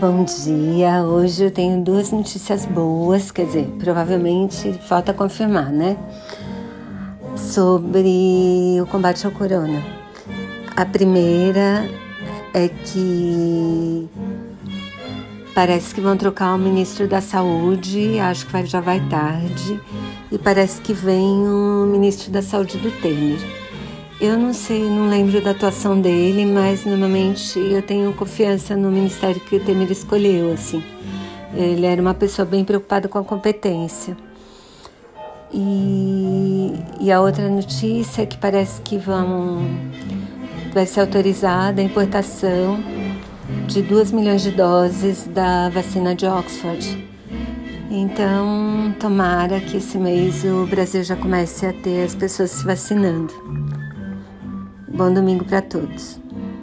Bom dia, hoje eu tenho duas notícias boas, quer dizer, provavelmente falta confirmar, né? Sobre o combate ao corona. A primeira é que parece que vão trocar o ministro da Saúde, acho que já vai tarde, e parece que vem o ministro da Saúde do Temer. Eu não sei, não lembro da atuação dele, mas normalmente eu tenho confiança no ministério que o Temer escolheu, assim. Ele era uma pessoa bem preocupada com a competência. E, e a outra notícia é que parece que vão, vai ser autorizada a importação de 2 milhões de doses da vacina de Oxford. Então, tomara que esse mês o Brasil já comece a ter as pessoas se vacinando. Bom domingo para todos.